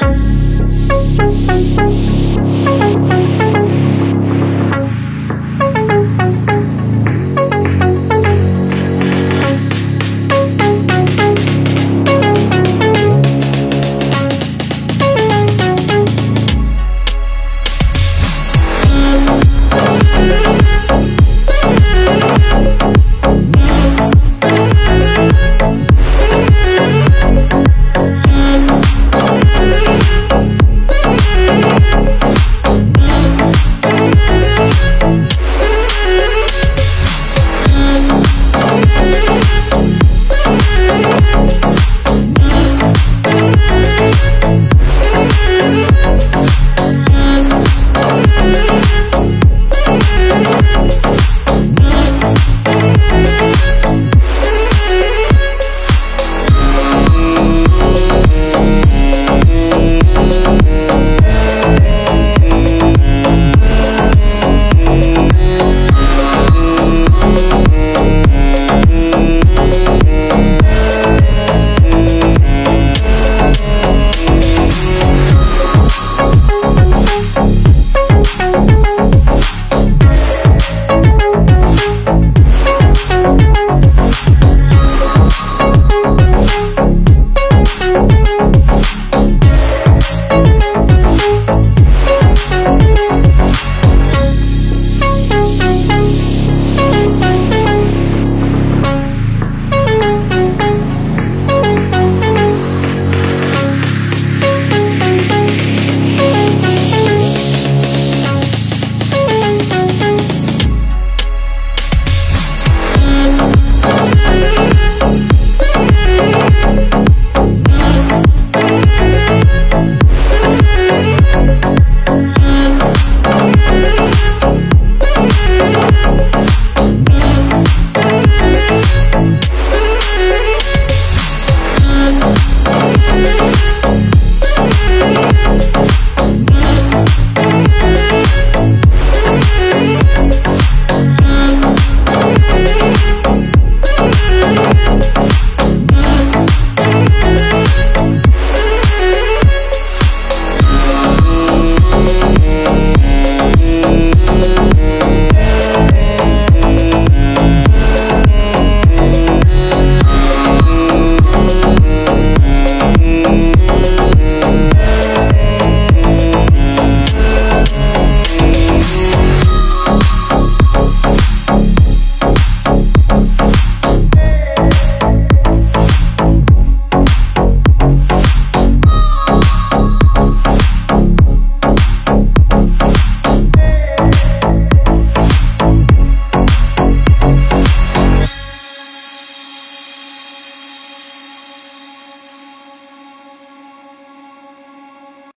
Bye.